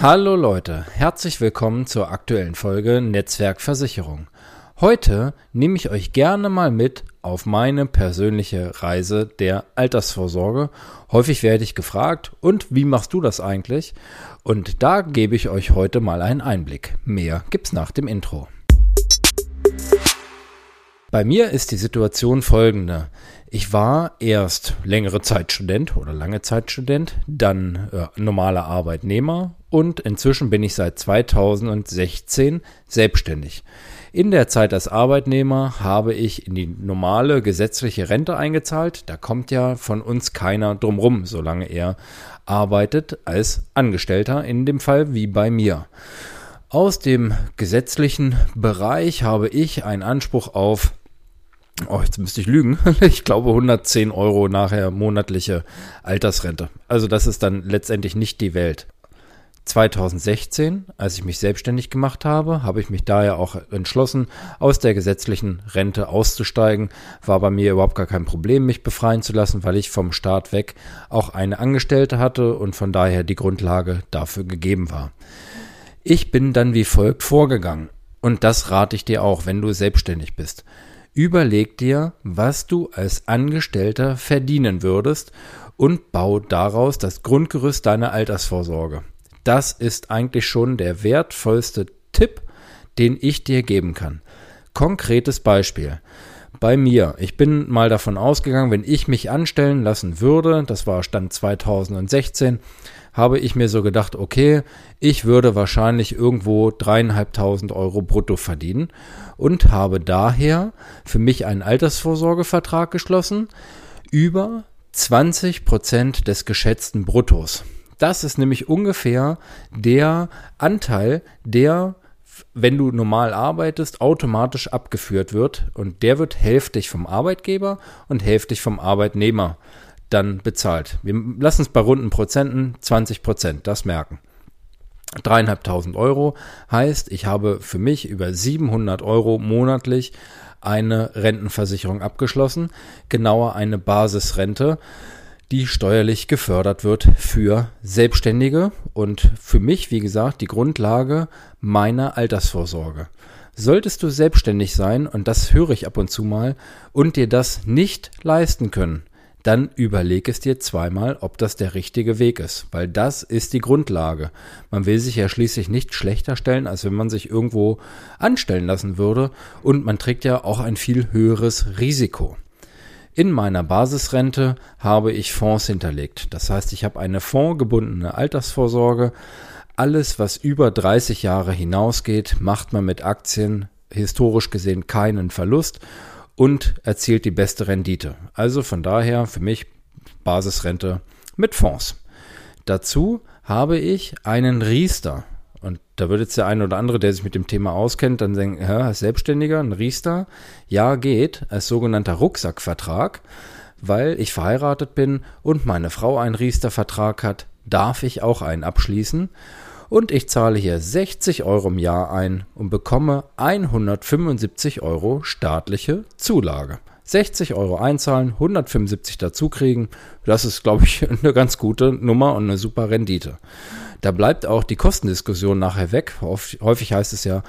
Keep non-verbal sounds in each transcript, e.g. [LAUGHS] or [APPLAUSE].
Hallo Leute, herzlich willkommen zur aktuellen Folge Netzwerkversicherung. Heute nehme ich euch gerne mal mit auf meine persönliche Reise der Altersvorsorge. Häufig werde ich gefragt, und wie machst du das eigentlich? Und da gebe ich euch heute mal einen Einblick. Mehr gibt's nach dem Intro. Bei mir ist die Situation folgende. Ich war erst längere Zeit Student oder lange Zeit Student, dann äh, normaler Arbeitnehmer und inzwischen bin ich seit 2016 selbstständig. In der Zeit als Arbeitnehmer habe ich in die normale gesetzliche Rente eingezahlt. Da kommt ja von uns keiner drumrum, solange er arbeitet als Angestellter, in dem Fall wie bei mir. Aus dem gesetzlichen Bereich habe ich einen Anspruch auf Oh, jetzt müsste ich lügen. [LAUGHS] Ich glaube 110 Euro nachher monatliche Altersrente. Also das ist dann letztendlich nicht die Welt. 2016, als ich mich selbstständig gemacht habe, habe ich mich daher auch entschlossen, aus der gesetzlichen Rente auszusteigen. War bei mir überhaupt gar kein Problem, mich befreien zu lassen, weil ich vom Staat weg auch eine Angestellte hatte und von daher die Grundlage dafür gegeben war. Ich bin dann wie folgt vorgegangen. Und das rate ich dir auch, wenn du selbstständig bist. Überleg dir, was du als Angestellter verdienen würdest und bau daraus das Grundgerüst deiner Altersvorsorge. Das ist eigentlich schon der wertvollste Tipp, den ich dir geben kann. Konkretes Beispiel. Bei mir, ich bin mal davon ausgegangen, wenn ich mich anstellen lassen würde, das war Stand 2016, habe ich mir so gedacht, okay, ich würde wahrscheinlich irgendwo dreieinhalbtausend Euro brutto verdienen und habe daher für mich einen Altersvorsorgevertrag geschlossen über 20 Prozent des geschätzten Bruttos. Das ist nämlich ungefähr der Anteil, der, wenn du normal arbeitest, automatisch abgeführt wird. Und der wird hälftig vom Arbeitgeber und hälftig vom Arbeitnehmer dann bezahlt. Wir lassen es bei runden Prozenten 20 Prozent, das merken. Dreieinhalbtausend Euro heißt, ich habe für mich über 700 Euro monatlich eine Rentenversicherung abgeschlossen, genauer eine Basisrente die steuerlich gefördert wird für Selbstständige und für mich, wie gesagt, die Grundlage meiner Altersvorsorge. Solltest du selbstständig sein, und das höre ich ab und zu mal, und dir das nicht leisten können, dann überleg es dir zweimal, ob das der richtige Weg ist, weil das ist die Grundlage. Man will sich ja schließlich nicht schlechter stellen, als wenn man sich irgendwo anstellen lassen würde, und man trägt ja auch ein viel höheres Risiko. In meiner Basisrente habe ich Fonds hinterlegt. Das heißt, ich habe eine fondgebundene Altersvorsorge. Alles, was über 30 Jahre hinausgeht, macht man mit Aktien historisch gesehen keinen Verlust und erzielt die beste Rendite. Also von daher für mich Basisrente mit Fonds. Dazu habe ich einen Riester. Und da würde jetzt der eine oder andere, der sich mit dem Thema auskennt, dann denken, hä, als Selbstständiger, ein Riester? Ja, geht, als sogenannter Rucksackvertrag, weil ich verheiratet bin und meine Frau einen Riester-Vertrag hat, darf ich auch einen abschließen. Und ich zahle hier 60 Euro im Jahr ein und bekomme 175 Euro staatliche Zulage. 60 Euro einzahlen, 175 dazu kriegen. Das ist, glaube ich, [LAUGHS] eine ganz gute Nummer und eine super Rendite. Da bleibt auch die Kostendiskussion nachher weg. Häufig heißt es ja,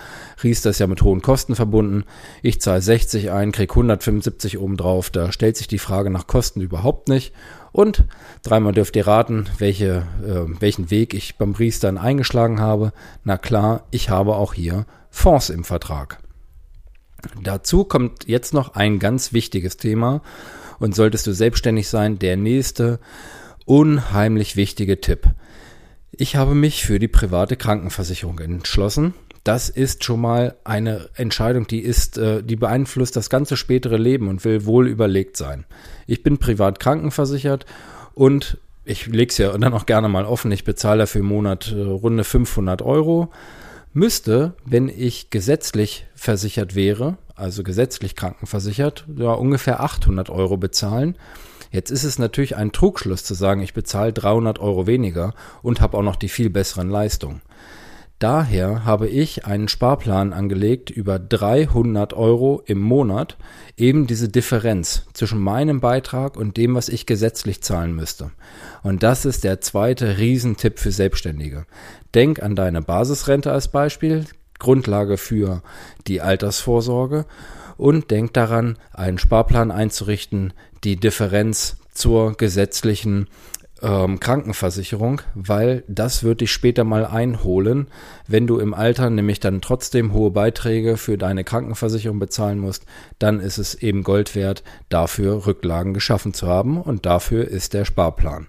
Riester ist ja mit hohen Kosten verbunden. Ich zahle 60 ein, krieg 175 obendrauf. Da stellt sich die Frage nach Kosten überhaupt nicht. Und dreimal dürft ihr raten, welche, äh, welchen Weg ich beim Riester eingeschlagen habe. Na klar, ich habe auch hier Fonds im Vertrag. Dazu kommt jetzt noch ein ganz wichtiges Thema und solltest du selbstständig sein, der nächste unheimlich wichtige Tipp. Ich habe mich für die private Krankenversicherung entschlossen. Das ist schon mal eine Entscheidung, die ist, äh, die beeinflusst das ganze spätere Leben und will wohl überlegt sein. Ich bin privat krankenversichert und ich lege es ja dann auch gerne mal offen. Ich bezahle dafür im Monat äh, runde 500 Euro. Müsste, wenn ich gesetzlich versichert wäre, also gesetzlich krankenversichert, ja ungefähr 800 Euro bezahlen. Jetzt ist es natürlich ein Trugschluss zu sagen, ich bezahle 300 Euro weniger und habe auch noch die viel besseren Leistungen. Daher habe ich einen Sparplan angelegt über 300 Euro im Monat, eben diese Differenz zwischen meinem Beitrag und dem, was ich gesetzlich zahlen müsste. Und das ist der zweite Riesentipp für Selbstständige. Denk an deine Basisrente als Beispiel, Grundlage für die Altersvorsorge und denk daran, einen Sparplan einzurichten, die Differenz zur gesetzlichen ähm, Krankenversicherung, weil das wird dich später mal einholen, wenn du im Alter nämlich dann trotzdem hohe Beiträge für deine Krankenversicherung bezahlen musst, dann ist es eben Gold wert, dafür Rücklagen geschaffen zu haben und dafür ist der Sparplan.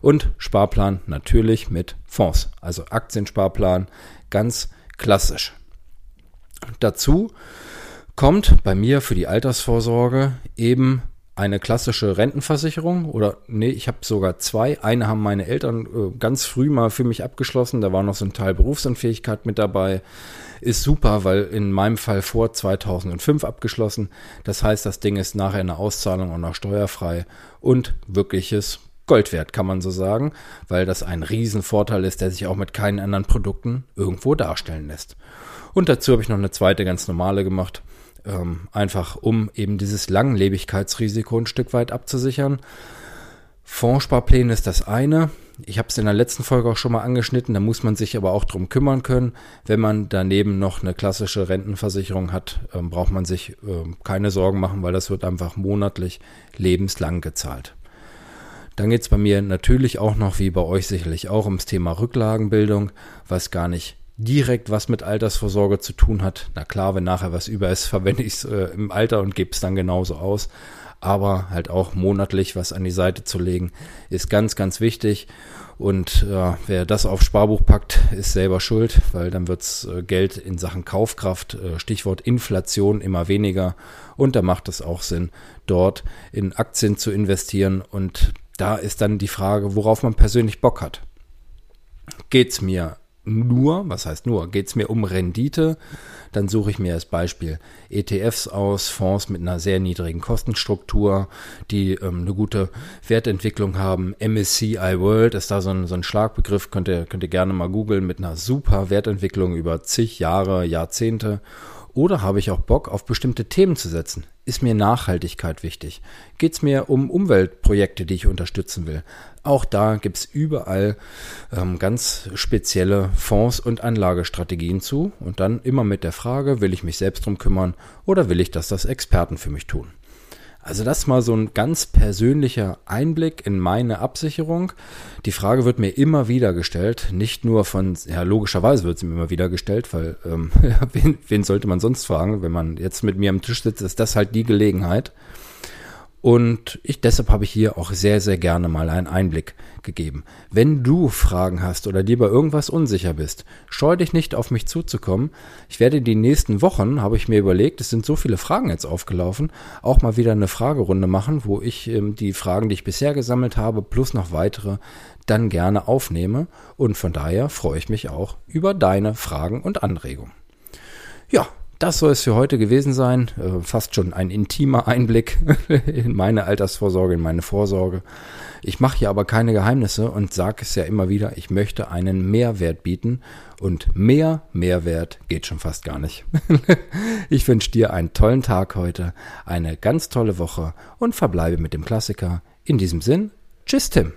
Und Sparplan natürlich mit Fonds, also Aktiensparplan, ganz klassisch. Dazu kommt bei mir für die Altersvorsorge eben eine klassische Rentenversicherung oder nee, ich habe sogar zwei. Eine haben meine Eltern äh, ganz früh mal für mich abgeschlossen. Da war noch so ein Teil Berufsunfähigkeit mit dabei. Ist super, weil in meinem Fall vor 2005 abgeschlossen. Das heißt, das Ding ist nachher eine Auszahlung und auch steuerfrei und wirkliches Gold wert, kann man so sagen, weil das ein Riesenvorteil ist, der sich auch mit keinen anderen Produkten irgendwo darstellen lässt. Und dazu habe ich noch eine zweite ganz normale gemacht ähm, einfach um eben dieses Langlebigkeitsrisiko ein Stück weit abzusichern. Fondssparpläne ist das eine. Ich habe es in der letzten Folge auch schon mal angeschnitten, da muss man sich aber auch drum kümmern können. Wenn man daneben noch eine klassische Rentenversicherung hat, ähm, braucht man sich ähm, keine Sorgen machen, weil das wird einfach monatlich lebenslang gezahlt. Dann geht es bei mir natürlich auch noch, wie bei euch sicherlich auch, ums Thema Rücklagenbildung, was gar nicht direkt was mit Altersvorsorge zu tun hat. Na klar, wenn nachher was über ist, [LAUGHS] verwende ich es äh, im Alter und gebe es dann genauso aus. Aber halt auch monatlich was an die Seite zu legen, ist ganz, ganz wichtig. Und äh, wer das auf Sparbuch packt, ist selber schuld, weil dann wirds äh, Geld in Sachen Kaufkraft, äh, Stichwort Inflation, immer weniger. Und da macht es auch Sinn, dort in Aktien zu investieren. Und da ist dann die Frage, worauf man persönlich Bock hat. Geht's mir nur, was heißt nur, geht es mir um Rendite, dann suche ich mir als Beispiel ETFs aus, Fonds mit einer sehr niedrigen Kostenstruktur, die ähm, eine gute Wertentwicklung haben. MSCI World ist da so ein, so ein Schlagbegriff, könnt ihr, könnt ihr gerne mal googeln, mit einer super Wertentwicklung über zig Jahre, Jahrzehnte. Oder habe ich auch Bock, auf bestimmte Themen zu setzen? Ist mir Nachhaltigkeit wichtig? Geht es mir um Umweltprojekte, die ich unterstützen will? Auch da gibt es überall ähm, ganz spezielle Fonds und Anlagestrategien zu. Und dann immer mit der Frage, will ich mich selbst drum kümmern oder will ich, dass das Experten für mich tun? Also das mal so ein ganz persönlicher Einblick in meine Absicherung. Die Frage wird mir immer wieder gestellt, nicht nur von, ja logischerweise wird sie mir immer wieder gestellt, weil ähm, [LAUGHS] wen, wen sollte man sonst fragen, wenn man jetzt mit mir am Tisch sitzt, ist das halt die Gelegenheit. Und ich, deshalb habe ich hier auch sehr, sehr gerne mal einen Einblick gegeben. Wenn du Fragen hast oder dir bei irgendwas unsicher bist, scheu dich nicht auf mich zuzukommen. Ich werde die nächsten Wochen, habe ich mir überlegt, es sind so viele Fragen jetzt aufgelaufen, auch mal wieder eine Fragerunde machen, wo ich ähm, die Fragen, die ich bisher gesammelt habe, plus noch weitere, dann gerne aufnehme. Und von daher freue ich mich auch über deine Fragen und Anregungen. Ja, das soll es für heute gewesen sein. Äh, fast schon ein intimer Einblick [LAUGHS] in meine Altersvorsorge, in meine Vorsorge. Ich mache hier aber keine Geheimnisse und sage es ja immer wieder, ich möchte einen Mehrwert bieten und mehr Mehrwert geht schon fast gar nicht. [LAUGHS] ich wünsche dir einen tollen Tag heute, eine ganz tolle Woche und verbleibe mit dem Klassiker. In diesem Sinn, tschüss Tim.